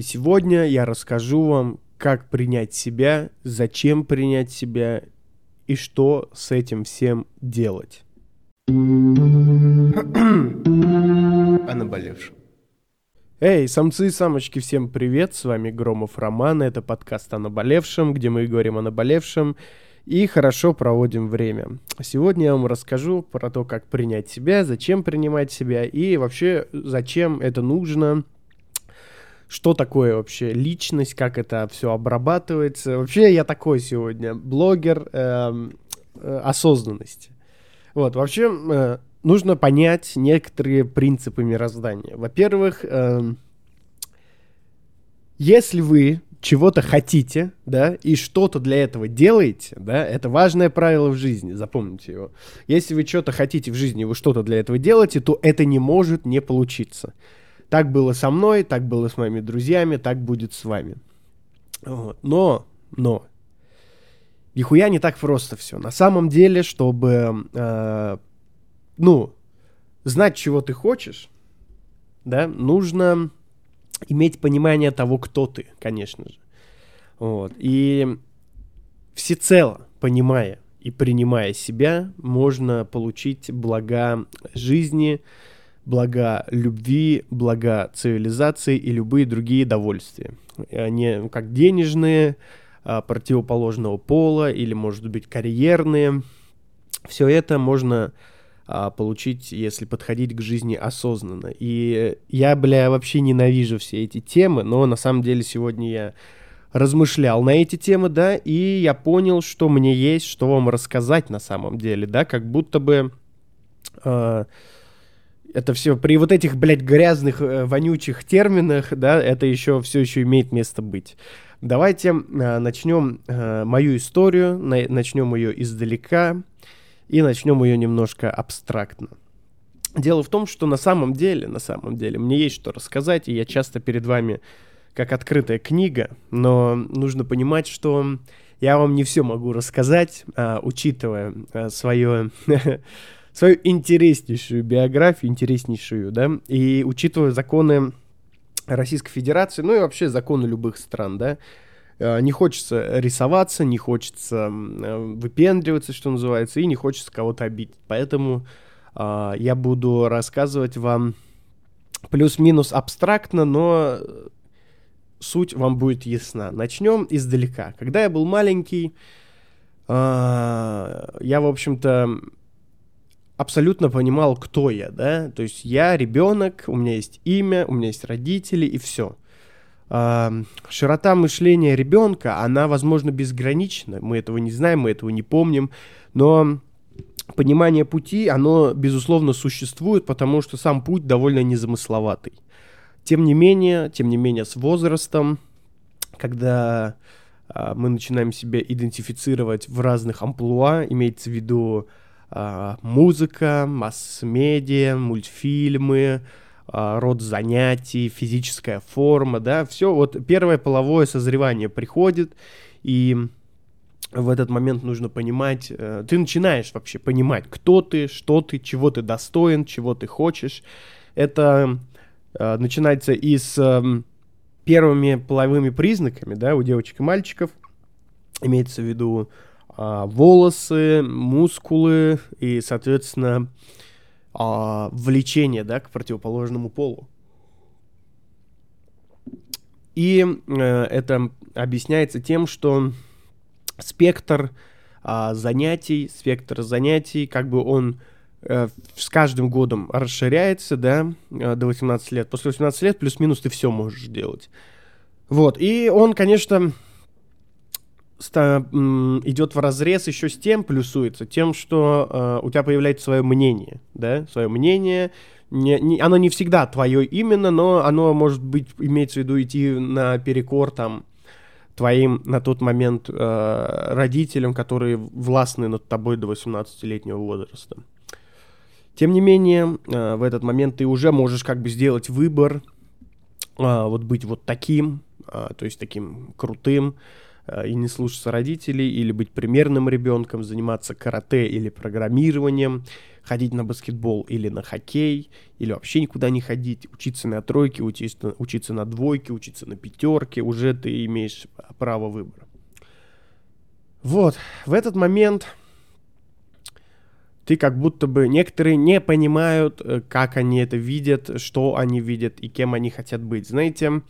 И сегодня я расскажу вам, как принять себя, зачем принять себя и что с этим всем делать. О наболевшем. Эй, самцы и самочки, всем привет, с вами Громов Роман, это подкаст о наболевшем, где мы говорим о наболевшем и хорошо проводим время. Сегодня я вам расскажу про то, как принять себя, зачем принимать себя и вообще зачем это нужно, что такое вообще личность, как это все обрабатывается. Вообще я такой сегодня блогер э, э, осознанности. Вот, вообще э, нужно понять некоторые принципы мироздания. Во-первых, э, если вы чего-то хотите, да, и что-то для этого делаете, да, это важное правило в жизни, запомните его. Если вы что-то хотите в жизни, вы что-то для этого делаете, то это не может не получиться. Так было со мной, так было с моими друзьями, так будет с вами. Вот. Но, но, нихуя не так просто все. На самом деле, чтобы, э, ну, знать, чего ты хочешь, да, нужно иметь понимание того, кто ты, конечно же. Вот. И всецело понимая и принимая себя, можно получить блага жизни, блага любви, блага цивилизации и любые другие довольствия. Они ну, как денежные, а, противоположного пола или, может быть, карьерные. Все это можно а, получить, если подходить к жизни осознанно. И я, бля, вообще ненавижу все эти темы, но на самом деле сегодня я размышлял на эти темы, да, и я понял, что мне есть что вам рассказать на самом деле, да, как будто бы э, это все при вот этих, блядь, грязных, э, вонючих терминах, да, это еще все еще имеет место быть. Давайте э, начнем э, мою историю, на, начнем ее издалека и начнем ее немножко абстрактно. Дело в том, что на самом деле, на самом деле, мне есть что рассказать, и я часто перед вами как открытая книга, но нужно понимать, что я вам не все могу рассказать, а, учитывая а, свое свою интереснейшую биографию, интереснейшую, да, и учитывая законы Российской Федерации, ну и вообще законы любых стран, да, э, не хочется рисоваться, не хочется э, выпендриваться, что называется, и не хочется кого-то обидеть. Поэтому э, я буду рассказывать вам плюс-минус абстрактно, но суть вам будет ясна. Начнем издалека. Когда я был маленький, э, я, в общем-то, абсолютно понимал, кто я, да, то есть я ребенок, у меня есть имя, у меня есть родители и все. Широта мышления ребенка, она, возможно, безгранична, мы этого не знаем, мы этого не помним, но понимание пути, оно, безусловно, существует, потому что сам путь довольно незамысловатый. Тем не менее, тем не менее, с возрастом, когда а, мы начинаем себя идентифицировать в разных амплуа, имеется в виду музыка, масс-медиа, мультфильмы, а, род занятий, физическая форма, да, все, вот первое половое созревание приходит, и в этот момент нужно понимать, э, ты начинаешь вообще понимать, кто ты, что ты, чего ты достоин, чего ты хочешь. Это э, начинается и с э, первыми половыми признаками, да, у девочек и мальчиков, имеется в виду а, волосы, мускулы и, соответственно, а, влечение да, к противоположному полу. И э, это объясняется тем, что спектр э, занятий, спектр занятий, как бы он э, с каждым годом расширяется, да, э, до 18 лет. После 18 лет плюс-минус ты все можешь делать. Вот, и он, конечно, идет в разрез еще с тем, плюсуется, тем, что э, у тебя появляется свое мнение, да, свое мнение, не, не, оно не всегда твое именно, но оно может быть, имеется в виду идти на перекор там твоим на тот момент э, родителям, которые властны над тобой до 18-летнего возраста. Тем не менее, э, в этот момент ты уже можешь как бы сделать выбор, э, вот быть вот таким, э, то есть таким крутым, и не слушаться родителей, или быть примерным ребенком, заниматься карате или программированием. ходить на баскетбол или на хоккей, или вообще никуда не ходить, учиться на тройке, учиться, учиться на двойке, учиться на пятерке, уже ты имеешь право выбора. Вот, в этот момент ты как будто бы некоторые не понимают, э, как они это видят, что они видят и кем они хотят быть. Знаете,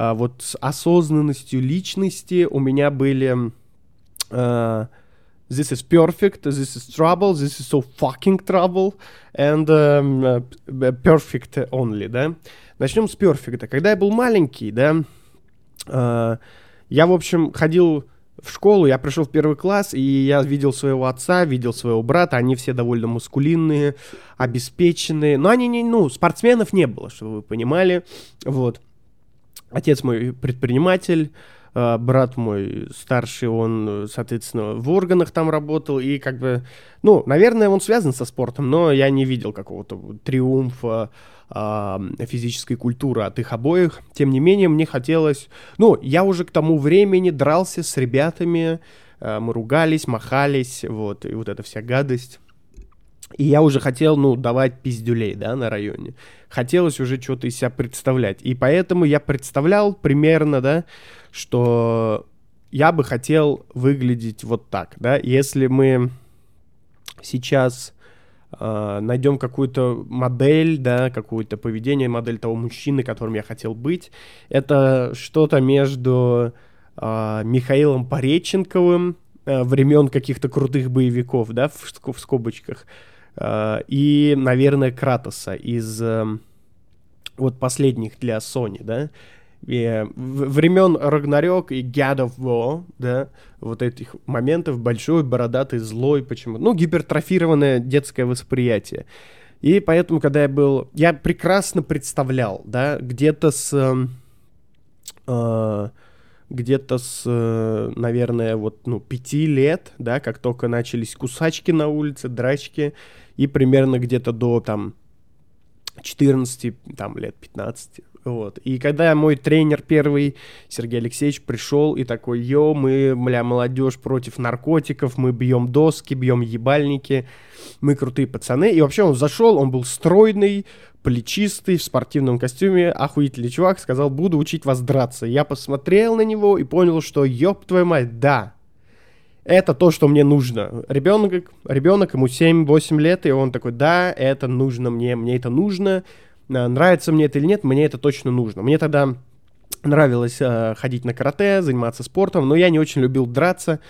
а, вот с осознанностью личности у меня были uh, this is perfect, this is trouble, this is so fucking trouble, and um, perfect only, да. Начнем с perfect. Когда я был маленький, да, uh, я, в общем, ходил в школу, я пришел в первый класс, и я видел своего отца, видел своего брата, они все довольно маскулинные, обеспеченные, но они не, ну, спортсменов не было, чтобы вы понимали, вот. Отец мой предприниматель, а, брат мой старший, он, соответственно, в органах там работал, и как бы, ну, наверное, он связан со спортом, но я не видел какого-то триумфа э, физической культуры от их обоих. Тем не менее, мне хотелось, ну, я уже к тому времени дрался с ребятами, э, мы ругались, махались, вот, и вот эта вся гадость. И я уже хотел, ну, давать пиздюлей, да, на районе. Хотелось уже что-то из себя представлять. И поэтому я представлял примерно, да, что я бы хотел выглядеть вот так, да. Если мы сейчас э, найдем какую-то модель, да, какое-то поведение, модель того мужчины, которым я хотел быть, это что-то между э, Михаилом Пореченковым, э, времен каких-то крутых боевиков, да, в, в скобочках, и, наверное, Кратоса из эм, вот последних для Sony, да, и времен Рагнарёк и God of War, да, вот этих моментов большой, бородатый, злой, почему? Ну, гипертрофированное детское восприятие. И поэтому, когда я был... Я прекрасно представлял, да, где-то с... Эм, э, где-то с, э, наверное, вот, ну, пяти лет, да, как только начались кусачки на улице, драчки, и примерно где-то до, там, 14, там, лет 15, вот. И когда мой тренер первый, Сергей Алексеевич, пришел и такой, йо, мы, бля, молодежь против наркотиков, мы бьем доски, бьем ебальники, мы крутые пацаны. И вообще он зашел, он был стройный, плечистый, в спортивном костюме, охуительный чувак, сказал, буду учить вас драться. Я посмотрел на него и понял, что, ёб твою мать, да, это то, что мне нужно. Ребенок, ребенок ему 7-8 лет, и он такой, да, это нужно мне, мне это нужно, а, нравится мне это или нет, мне это точно нужно. Мне тогда нравилось э, ходить на карате, заниматься спортом, но я не очень любил драться,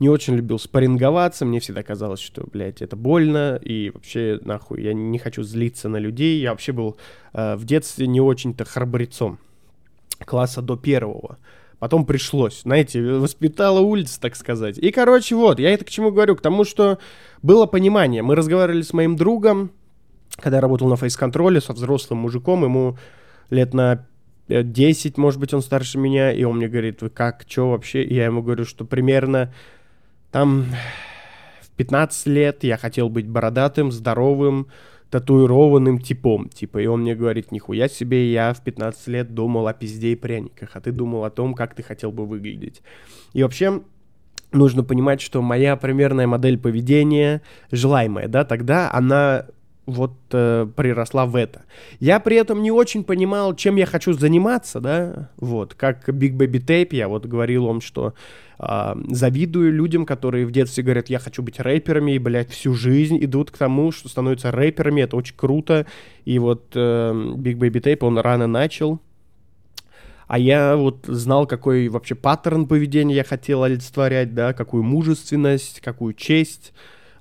не очень любил спарринговаться, мне всегда казалось, что, блядь, это больно, и вообще, нахуй, я не хочу злиться на людей, я вообще был э, в детстве не очень-то храбрецом, класса до первого. Потом пришлось, знаете, воспитала улица, так сказать. И, короче, вот, я это к чему говорю? К тому, что было понимание. Мы разговаривали с моим другом, когда я работал на фейс-контроле со взрослым мужиком, ему лет на 10, может быть, он старше меня, и он мне говорит, вы как, что вообще? И я ему говорю, что примерно там в 15 лет я хотел быть бородатым, здоровым, татуированным типом, типа, и он мне говорит, нихуя себе, я в 15 лет думал о пизде и пряниках, а ты думал о том, как ты хотел бы выглядеть. И вообще, нужно понимать, что моя примерная модель поведения, желаемая, да, тогда она вот э, приросла в это. Я при этом не очень понимал, чем я хочу заниматься, да, вот, как Big Baby Tape, я вот говорил вам, что э, завидую людям, которые в детстве говорят, я хочу быть рэперами, и, блядь, всю жизнь идут к тому, что становятся рэперами, это очень круто, и вот э, Big Baby Tape, он рано начал, а я вот знал, какой вообще паттерн поведения я хотел олицетворять, да, какую мужественность, какую честь,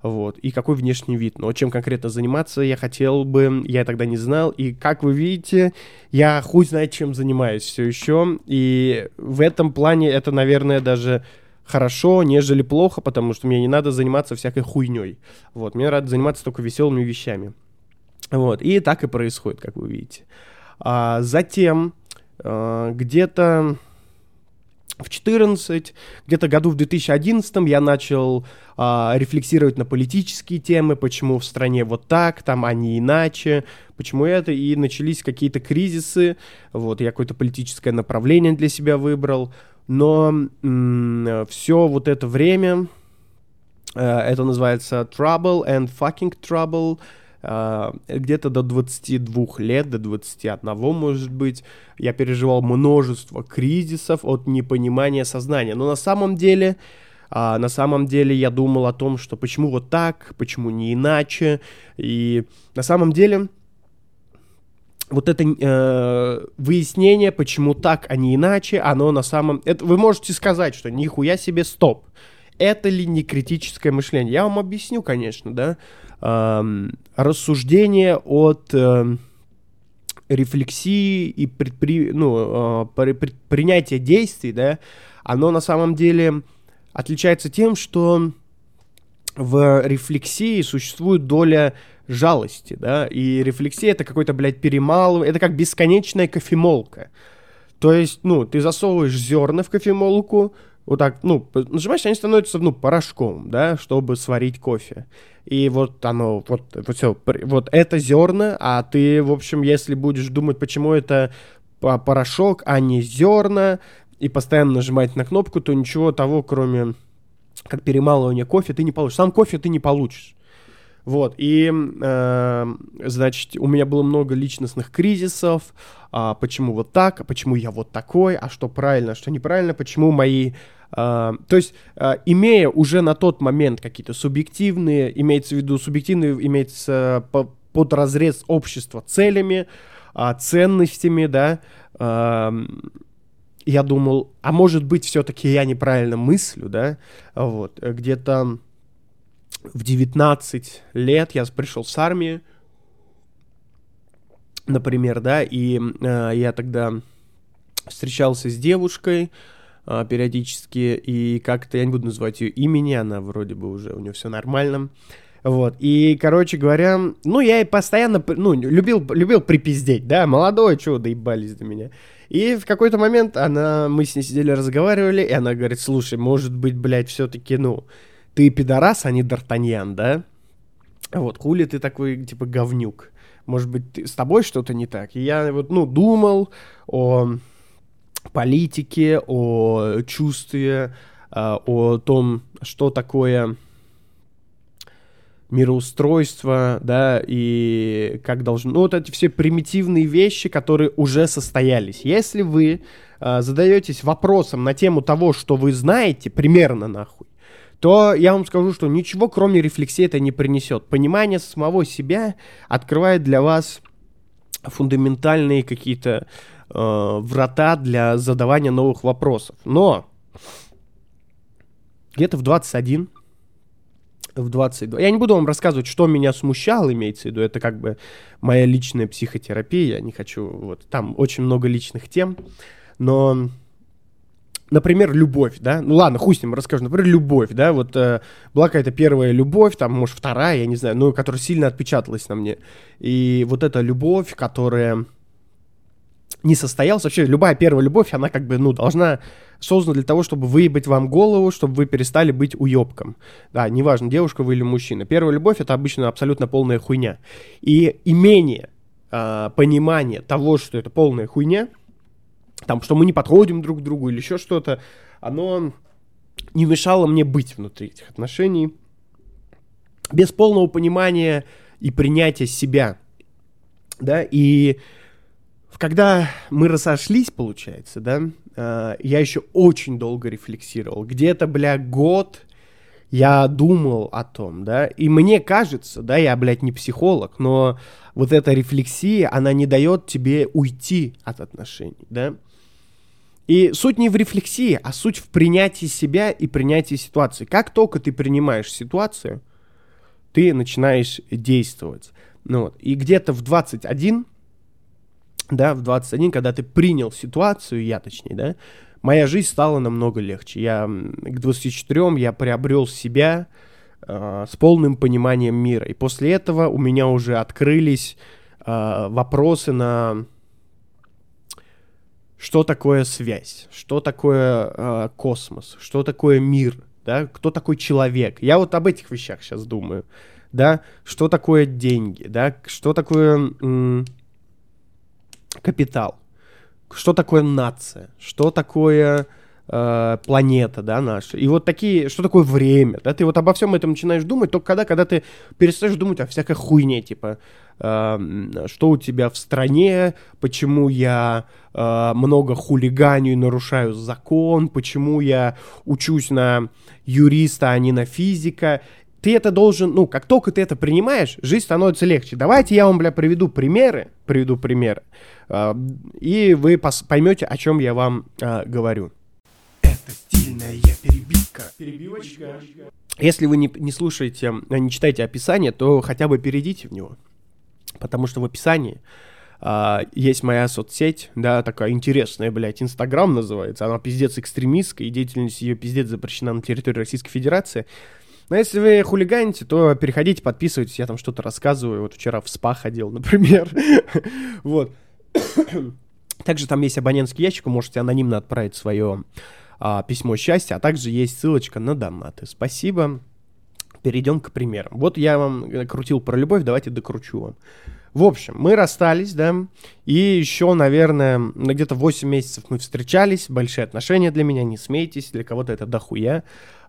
вот, и какой внешний вид. Но чем конкретно заниматься я хотел бы, я тогда не знал, и как вы видите, я хуй знает, чем занимаюсь все еще, и в этом плане это, наверное, даже хорошо, нежели плохо, потому что мне не надо заниматься всякой хуйней. Вот, мне надо заниматься только веселыми вещами. Вот, и так и происходит, как вы видите. А затем, а, где-то в 14, где-то году в 2011 я начал а, рефлексировать на политические темы, почему в стране вот так, там, а не иначе, почему это, и начались какие-то кризисы, вот, я какое-то политическое направление для себя выбрал, но м- все вот это время Э, это называется Trouble and Fucking Trouble. Э, где-то до 22 лет, до 21, может быть, я переживал множество кризисов от непонимания сознания. Но на самом деле, э, на самом деле я думал о том, что почему вот так, почему не иначе. И на самом деле вот это э, выяснение, почему так, а не иначе, оно на самом... Это, вы можете сказать, что нихуя себе стоп. Это ли не критическое мышление? Я вам объясню, конечно, да. Эм, рассуждение от э, рефлексии и предпри, ну, э, предпринятия действий, да, оно на самом деле отличается тем, что в рефлексии существует доля жалости, да, и рефлексия это какой-то, блядь, перемалывание, это как бесконечная кофемолка. То есть, ну, ты засовываешь зерна в кофемолку, вот так, ну, нажимаешь, они становятся, ну, порошком, да, чтобы сварить кофе. И вот оно, вот, вот все, вот это зерна, а ты, в общем, если будешь думать, почему это порошок, а не зерна, и постоянно нажимать на кнопку, то ничего того, кроме как перемалывания кофе, ты не получишь. Сам кофе ты не получишь. Вот, и, э, значит, у меня было много личностных кризисов, а почему вот так, а почему я вот такой, а что правильно, а что неправильно, почему мои... Э, то есть, э, имея уже на тот момент какие-то субъективные, имеется в виду субъективные, имеется по, под разрез общества целями, э, ценностями, да, э, я думал, а может быть, все-таки я неправильно мыслю, да, вот, где-то в 19 лет я пришел с армии, например, да, и э, я тогда встречался с девушкой э, периодически, и как-то, я не буду называть ее имени, она вроде бы уже, у нее все нормально, вот, и, короче говоря, ну, я и постоянно, ну, любил, любил припиздеть, да, молодой, чего доебались до меня. И в какой-то момент она, мы с ней сидели, разговаривали, и она говорит, слушай, может быть, блядь, все-таки, ну, ты пидорас, а не Д'Артаньян, да? Вот, хули ты такой, типа, говнюк? Может быть, ты, с тобой что-то не так? И я вот, ну, думал о политике, о чувстве, а, о том, что такое мироустройство, да, и как должно... Ну, вот эти все примитивные вещи, которые уже состоялись. Если вы э, задаетесь вопросом на тему того, что вы знаете, примерно нахуй, то я вам скажу, что ничего кроме рефлексии это не принесет. Понимание самого себя открывает для вас фундаментальные какие-то э, врата для задавания новых вопросов. Но где-то в 21, в 22. Я не буду вам рассказывать, что меня смущало, имеется в виду. Это как бы моя личная психотерапия. Я не хочу... Вот там очень много личных тем. Но например, любовь, да, ну ладно, хуй с ним расскажу, например, любовь, да, вот э, была какая-то первая любовь, там, может, вторая, я не знаю, ну, которая сильно отпечаталась на мне, и вот эта любовь, которая не состоялась, вообще любая первая любовь, она как бы, ну, должна создана для того, чтобы выебать вам голову, чтобы вы перестали быть уебком. Да, неважно, девушка вы или мужчина. Первая любовь — это обычно абсолютно полная хуйня. И имение, э, понимание того, что это полная хуйня — там, что мы не подходим друг к другу или еще что-то, оно не мешало мне быть внутри этих отношений. Без полного понимания и принятия себя, да, и когда мы разошлись, получается, да, э, я еще очень долго рефлексировал, где-то, бля, год я думал о том, да, и мне кажется, да, я, блядь, не психолог, но вот эта рефлексия, она не дает тебе уйти от отношений, да, и суть не в рефлексии, а суть в принятии себя и принятии ситуации. Как только ты принимаешь ситуацию, ты начинаешь действовать. Ну вот. И где-то в 21, да, в 21, когда ты принял ситуацию, я точнее, да, моя жизнь стала намного легче. Я к 24 я приобрел себя э, с полным пониманием мира. И после этого у меня уже открылись э, вопросы на что такое связь, что такое э, космос, что такое мир, да, кто такой человек. Я вот об этих вещах сейчас думаю, да, что такое деньги, да, что такое м- капитал, что такое нация, что такое э, планета, да, наша. И вот такие, что такое время, да, ты вот обо всем этом начинаешь думать только когда, когда ты перестаешь думать о всякой хуйне, типа, э, что у тебя в стране, почему я э, много хулиганю и нарушаю закон, почему я учусь на юриста, а не на физика. Ты это должен, ну, как только ты это принимаешь, жизнь становится легче. Давайте я вам, бля, приведу примеры, приведу примеры, э, и вы поймете, о чем я вам э, говорю. Это стильная перебивка. Перебивочка. Если вы не, не слушаете, э, не читаете описание, то хотя бы перейдите в него. Потому что в описании а, есть моя соцсеть, да, такая интересная, блядь, Инстаграм называется. Она пиздец экстремистская, и деятельность ее пиздец запрещена на территории Российской Федерации. Но если вы хулиганите, то переходите, подписывайтесь, я там что-то рассказываю. Вот вчера в СПА ходил, например. Вот. Также там есть абонентский ящик, вы можете анонимно отправить свое а, письмо счастья, а также есть ссылочка на донаты. Спасибо. Перейдем к примерам. Вот я вам крутил про любовь, давайте докручу вам. В общем, мы расстались, да, и еще, наверное, на где-то 8 месяцев мы встречались, большие отношения для меня, не смейтесь, для кого-то это дохуя,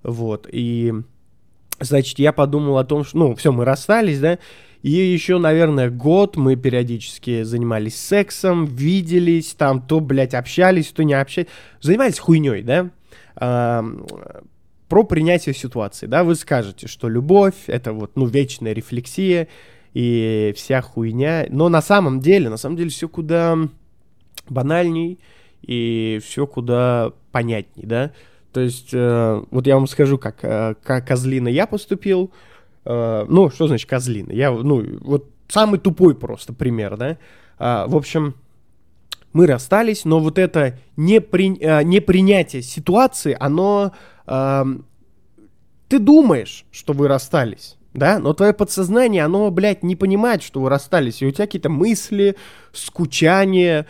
вот, и, значит, я подумал о том, что, ну, все, мы расстались, да, и еще, наверное, год мы периодически занимались сексом, виделись, там то, блядь, общались, то не общались. Занимались хуйней, да? А, про принятие ситуации, да? Вы скажете, что любовь — это вот, ну, вечная рефлексия и вся хуйня. Но на самом деле, на самом деле все куда банальней и все куда понятней, да? То есть, э, вот я вам скажу, как, э, как козлина я поступил, Э, ну, что значит козлина? Я, ну, вот самый тупой просто пример, да? А, в общем, мы расстались, но вот это непри, а, непринятие ситуации, оно... А, ты думаешь, что вы расстались, да, но твое подсознание, оно, блядь, не понимает, что вы расстались, и у тебя какие-то мысли, скучание,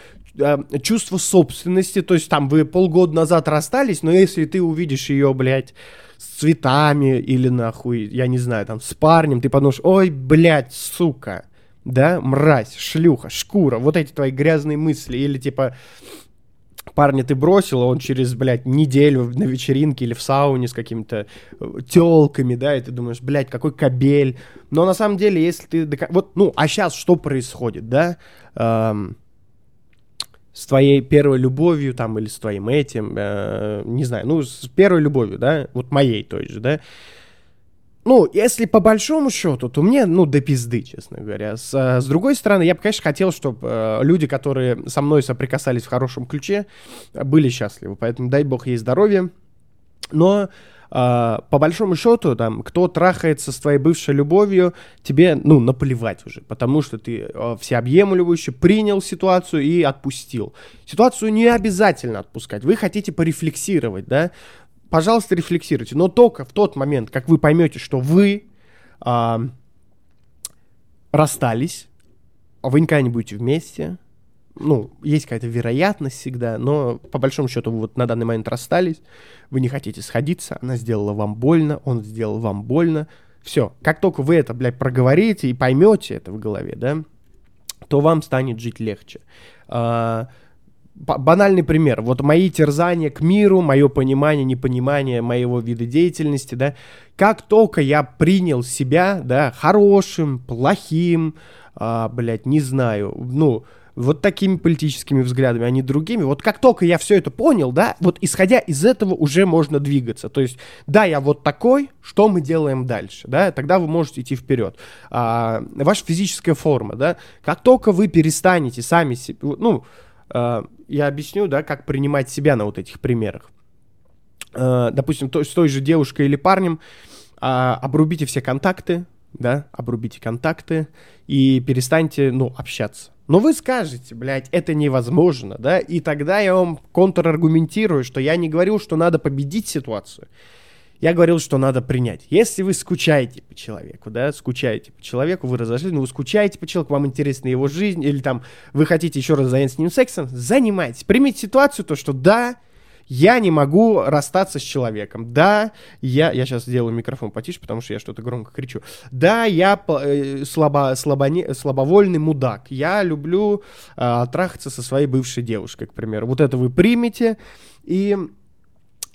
чувство собственности, то есть там вы полгода назад расстались, но если ты увидишь ее, блядь, с цветами или нахуй, я не знаю, там, с парнем, ты подумаешь, ой, блядь, сука, да, мразь, шлюха, шкура, вот эти твои грязные мысли, или типа, парня ты бросил, а он через, блядь, неделю на вечеринке или в сауне с какими-то э, телками, да, и ты думаешь, блядь, какой кабель. Но на самом деле, если ты... Вот, ну, а сейчас что происходит, да? Эм, с твоей первой любовью там или с твоим этим, э, не знаю, ну, с первой любовью, да, вот моей той же, да, ну, если по большому счету, то мне, ну, до пизды, честно говоря. С, э, с другой стороны, я бы, конечно, хотел, чтобы э, люди, которые со мной соприкасались в хорошем ключе, были счастливы. Поэтому дай бог ей здоровья. Но Uh, по большому счету, там, кто трахается с твоей бывшей любовью, тебе, ну, наплевать уже, потому что ты uh, всеобъемлющий принял ситуацию и отпустил. Ситуацию не обязательно отпускать, вы хотите порефлексировать, да, пожалуйста, рефлексируйте, но только в тот момент, как вы поймете, что вы uh, расстались, а вы никогда не будете вместе, ну, есть какая-то вероятность всегда, но по большому счету вы вот на данный момент расстались, вы не хотите сходиться, она сделала вам больно, он сделал вам больно, все. Как только вы это, блядь, проговорите и поймете это в голове, да, то вам станет жить легче. А, банальный пример. Вот мои терзания к миру, мое понимание, непонимание моего вида деятельности, да, как только я принял себя, да, хорошим, плохим, а, блядь, не знаю, ну, вот такими политическими взглядами, а не другими. Вот как только я все это понял, да, вот исходя из этого уже можно двигаться. То есть, да, я вот такой, что мы делаем дальше, да, тогда вы можете идти вперед. А, ваша физическая форма, да, как только вы перестанете сами себе, ну, а, я объясню, да, как принимать себя на вот этих примерах. А, допустим, то, с той же девушкой или парнем а, обрубите все контакты, да, обрубите контакты и перестаньте, ну, общаться. Но вы скажете, блядь, это невозможно, да, и тогда я вам контраргументирую, что я не говорил, что надо победить ситуацию. Я говорил, что надо принять. Если вы скучаете по человеку, да, скучаете по человеку, вы разошлись, но вы скучаете по человеку, вам интересна его жизнь, или там вы хотите еще раз заняться с ним сексом, занимайтесь. Примите ситуацию, то, что да, я не могу расстаться с человеком. Да, я... Я сейчас сделаю микрофон потише, потому что я что-то громко кричу. Да, я э, слабо, слабоне, слабовольный мудак. Я люблю э, трахаться со своей бывшей девушкой, к примеру. Вот это вы примете, и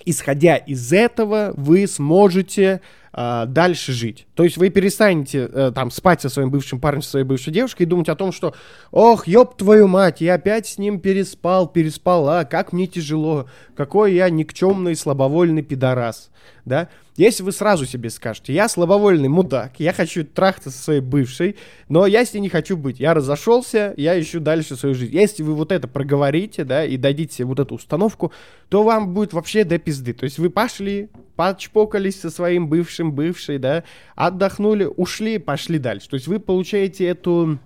исходя из этого, вы сможете э, дальше жить. То есть вы перестанете э, там спать со своим бывшим парнем, со своей бывшей девушкой и думать о том, что «Ох, ёб твою мать, я опять с ним переспал, переспала, как мне тяжело, какой я никчемный, слабовольный пидорас». Да? Если вы сразу себе скажете, я слабовольный мудак, я хочу трахаться со своей бывшей, но я с ней не хочу быть, я разошелся, я ищу дальше свою жизнь. Если вы вот это проговорите, да, и дадите себе вот эту установку, то вам будет вообще до пизды. То есть вы пошли, подчпокались со своим бывшим, бывшей, да, отдохнули, ушли, пошли дальше. То есть вы получаете эту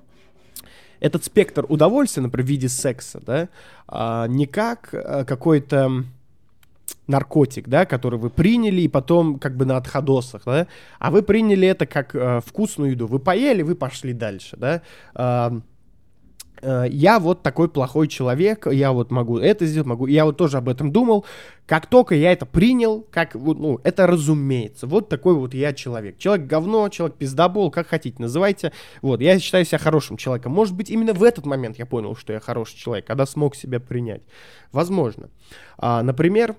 этот спектр удовольствия, например, в виде секса, да, а, не как а, какой-то наркотик, да, который вы приняли и потом как бы на отходосах, да, а вы приняли это как э, вкусную еду. Вы поели, вы пошли дальше, да. Э, э, я вот такой плохой человек, я вот могу это сделать, могу, я вот тоже об этом думал. Как только я это принял, как, ну, это разумеется, вот такой вот я человек. Человек говно, человек пиздобол, как хотите, называйте. Вот, я считаю себя хорошим человеком. Может быть, именно в этот момент я понял, что я хороший человек, когда смог себя принять. Возможно. А, например,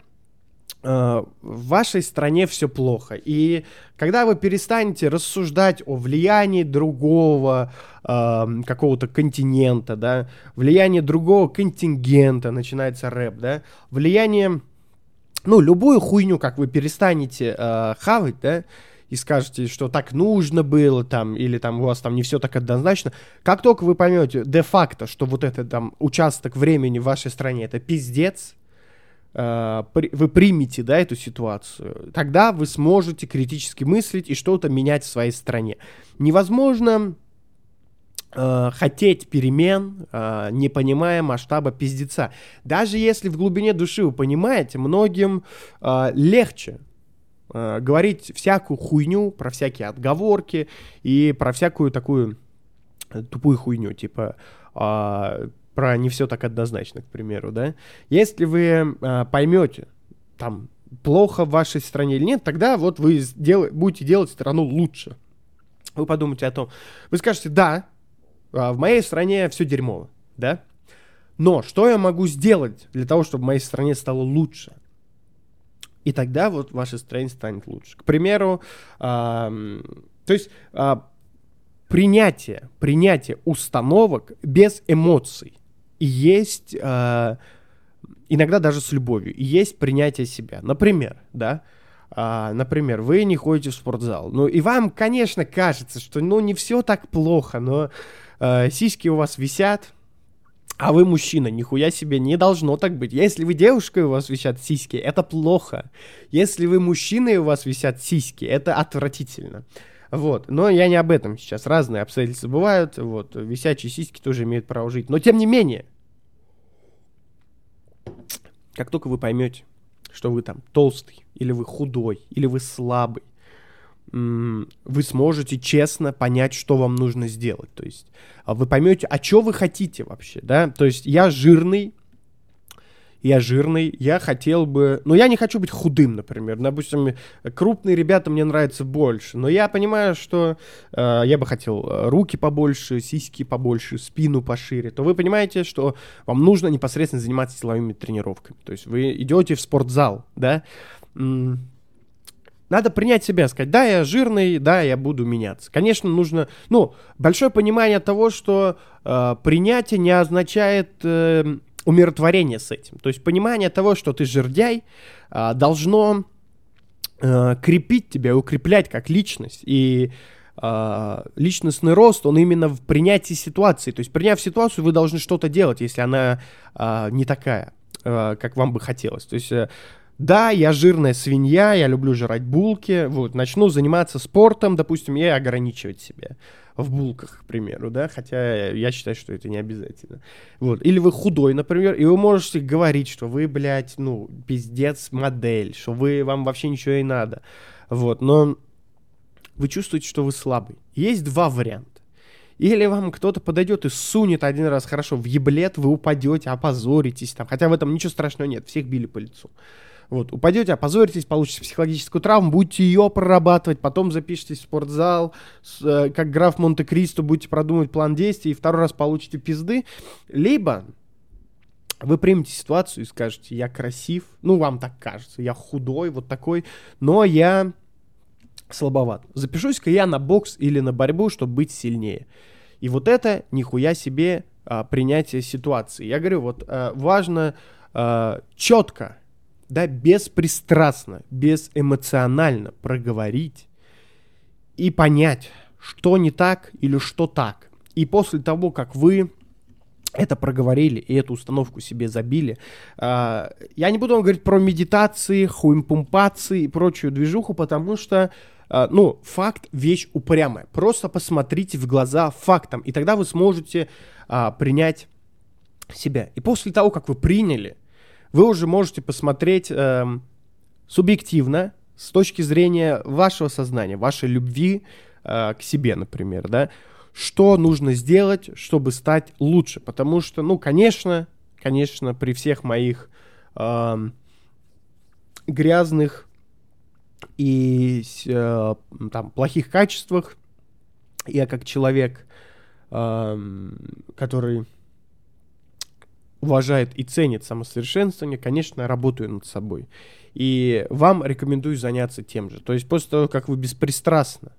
в вашей стране все плохо. И когда вы перестанете рассуждать о влиянии другого э, какого-то континента, да, влияние другого контингента, начинается рэп, да, влияние, ну, любую хуйню, как вы перестанете э, хавать, да, и скажете, что так нужно было там, или там у вас там не все так однозначно, как только вы поймете де-факто, что вот этот там участок времени в вашей стране это пиздец, Э, вы примете, да, эту ситуацию, тогда вы сможете критически мыслить и что-то менять в своей стране. Невозможно э, хотеть перемен, э, не понимая масштаба пиздеца. Даже если в глубине души вы понимаете, многим э, легче э, говорить всякую хуйню, про всякие отговорки и про всякую такую тупую хуйню, типа э, про не все так однозначно, к примеру, да, если вы а, поймете, там, плохо в вашей стране или нет, тогда вот вы сдел- будете делать страну лучше. Вы подумайте о том, вы скажете, да, а, в моей стране все дерьмово, да, но что я могу сделать для того, чтобы в моей стране стало лучше? И тогда вот ваша стране станет лучше. К примеру, а, то есть а, принятие, принятие установок без эмоций и есть э, иногда даже с любовью, и есть принятие себя. Например, да, а, например, вы не ходите в спортзал. Ну, и вам, конечно, кажется, что, ну, не все так плохо, но э, сиськи у вас висят, а вы мужчина, нихуя себе, не должно так быть. Если вы девушка и у вас висят сиськи, это плохо. Если вы мужчина и у вас висят сиськи, это отвратительно. Вот. Но я не об этом сейчас. Разные обстоятельства бывают. Вот. Висячие сиськи тоже имеют право жить. Но тем не менее, как только вы поймете, что вы там толстый, или вы худой, или вы слабый, вы сможете честно понять, что вам нужно сделать. То есть а вы поймете, а что вы хотите вообще, да? То есть я жирный, я жирный, я хотел бы... Ну, я не хочу быть худым, например. Допустим, крупные ребята мне нравятся больше. Но я понимаю, что э, я бы хотел э, руки побольше, сиськи побольше, спину пошире. То вы понимаете, что вам нужно непосредственно заниматься силовыми тренировками. То есть вы идете в спортзал, да? Надо принять себя, сказать, да, я жирный, да, я буду меняться. Конечно, нужно, ну, большое понимание того, что э, принятие не означает э, умиротворение с этим. То есть понимание того, что ты жердяй, а, должно а, крепить тебя, укреплять как личность. И а, личностный рост, он именно в принятии ситуации. То есть приняв ситуацию, вы должны что-то делать, если она не такая, как вам бы хотелось. То есть э, да, я жирная свинья, я люблю жрать булки, вот, начну заниматься спортом, допустим, и ограничивать себя в булках, к примеру, да, хотя я считаю, что это не обязательно. Вот. Или вы худой, например, и вы можете говорить, что вы, блядь, ну, пиздец модель, что вы, вам вообще ничего не надо. Вот, но вы чувствуете, что вы слабый. Есть два варианта. Или вам кто-то подойдет и сунет один раз хорошо в еблет, вы упадете, опозоритесь там. Хотя в этом ничего страшного нет, всех били по лицу. Вот, упадете, опозоритесь, получите психологическую травму, будете ее прорабатывать, потом запишитесь в спортзал, с, э, как граф Монте-Кристо, будете продумывать план действий, и второй раз получите пизды. Либо вы примете ситуацию и скажете, я красив, ну, вам так кажется, я худой, вот такой, но я слабоват. Запишусь-ка я на бокс или на борьбу, чтобы быть сильнее. И вот это нихуя себе а, принятие ситуации. Я говорю, вот а, важно а, четко, да, беспристрастно, безэмоционально проговорить и понять, что не так или что так. И после того, как вы это проговорили и эту установку себе забили. А, я не буду вам говорить про медитации, хуимпумпации и прочую движуху, потому что, а, ну, факт — вещь упрямая. Просто посмотрите в глаза фактам, и тогда вы сможете а, принять себя. И после того, как вы приняли, вы уже можете посмотреть э, субъективно, с точки зрения вашего сознания, вашей любви э, к себе, например, да, что нужно сделать, чтобы стать лучше. Потому что, ну, конечно, конечно, при всех моих э, грязных и э, там плохих качествах, я как человек, э, который уважает и ценит самосовершенствование, конечно, работаю над собой. И вам рекомендую заняться тем же. То есть после того, как вы беспристрастно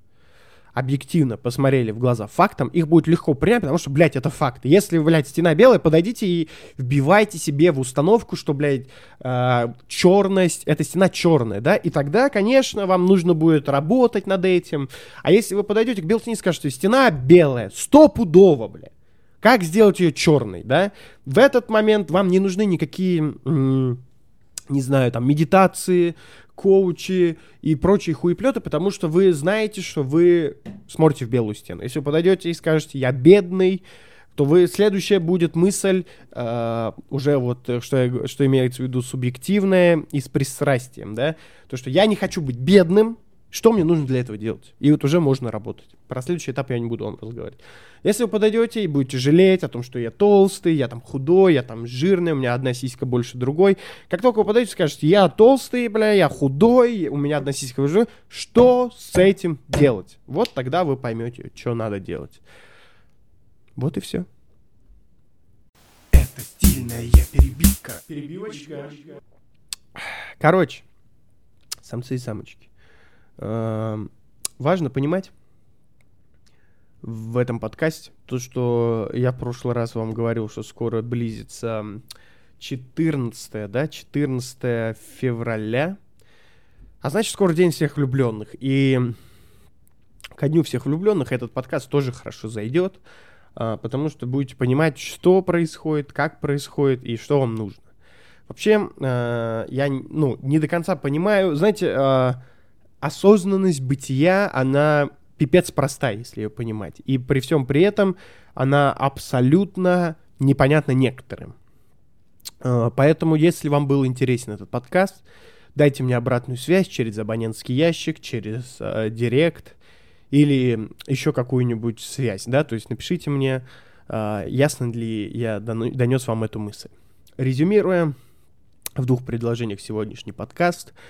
объективно посмотрели в глаза фактам, их будет легко принять, потому что, блядь, это факт. Если, блядь, стена белая, подойдите и вбивайте себе в установку, что, блядь, э, черность, эта стена черная, да, и тогда, конечно, вам нужно будет работать над этим. А если вы подойдете к белой стене и скажете, стена белая, стопудово, блядь, как сделать ее черной, да? В этот момент вам не нужны никакие, не знаю, там, медитации, коучи и прочие хуеплеты, потому что вы знаете, что вы смотрите в белую стену. Если вы подойдете и скажете, я бедный, то вы следующая будет мысль э, уже вот что я, что имеется в виду субъективная и с пристрастием, да, то что я не хочу быть бедным, что мне нужно для этого делать? И вот уже можно работать. Про следующий этап я не буду вам разговаривать. Если вы подойдете и будете жалеть о том, что я толстый, я там худой, я там жирный, у меня одна сиська больше другой. Как только вы подойдете скажете, я толстый, бля, я худой, у меня одна сиська больше что с этим делать? Вот тогда вы поймете, что надо делать. Вот и все. Это стильная перебивка. Перебивочка. Короче, самцы и самочки. Эм, важно понимать в этом подкасте то, что я в прошлый раз вам говорил, что скоро близится 14, да, 14 февраля, а значит, скоро день всех влюбленных. И ко дню всех влюбленных этот подкаст тоже хорошо зайдет, а, потому что будете понимать, что происходит, как происходит и что вам нужно. Вообще, э, я ну, не до конца понимаю, знаете, э, осознанность бытия, она пипец простая, если ее понимать. И при всем при этом она абсолютно непонятна некоторым. А, поэтому, если вам был интересен этот подкаст, дайте мне обратную связь через абонентский ящик, через э, директ или еще какую-нибудь связь, да, то есть напишите мне, э, ясно ли я донес вам эту мысль. Резюмируя в двух предложениях сегодняшний подкаст –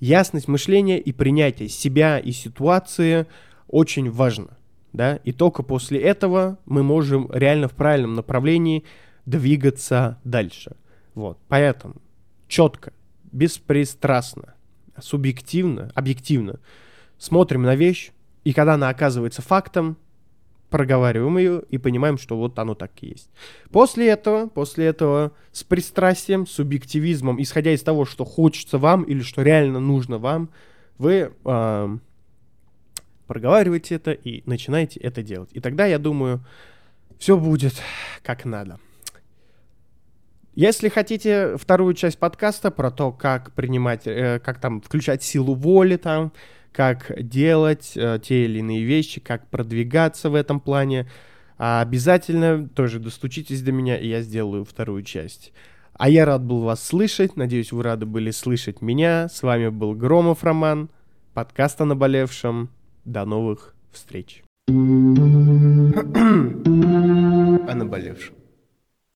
ясность мышления и принятие себя и ситуации очень важно. Да? И только после этого мы можем реально в правильном направлении двигаться дальше. Вот. Поэтому четко, беспристрастно, субъективно, объективно смотрим на вещь, и когда она оказывается фактом, проговариваем ее и понимаем, что вот оно так и есть. После этого, после этого с пристрастием, субъективизмом, исходя из того, что хочется вам или что реально нужно вам, вы э, проговариваете это и начинаете это делать. И тогда, я думаю, все будет как надо. Если хотите вторую часть подкаста про то, как принимать, э, как там включать силу воли там, как делать э, те или иные вещи, как продвигаться в этом плане. А обязательно тоже достучитесь до меня, и я сделаю вторую часть. А я рад был вас слышать. Надеюсь, вы рады были слышать меня. С вами был Громов Роман. Подкаст о наболевшем. До новых встреч. о наболевшем.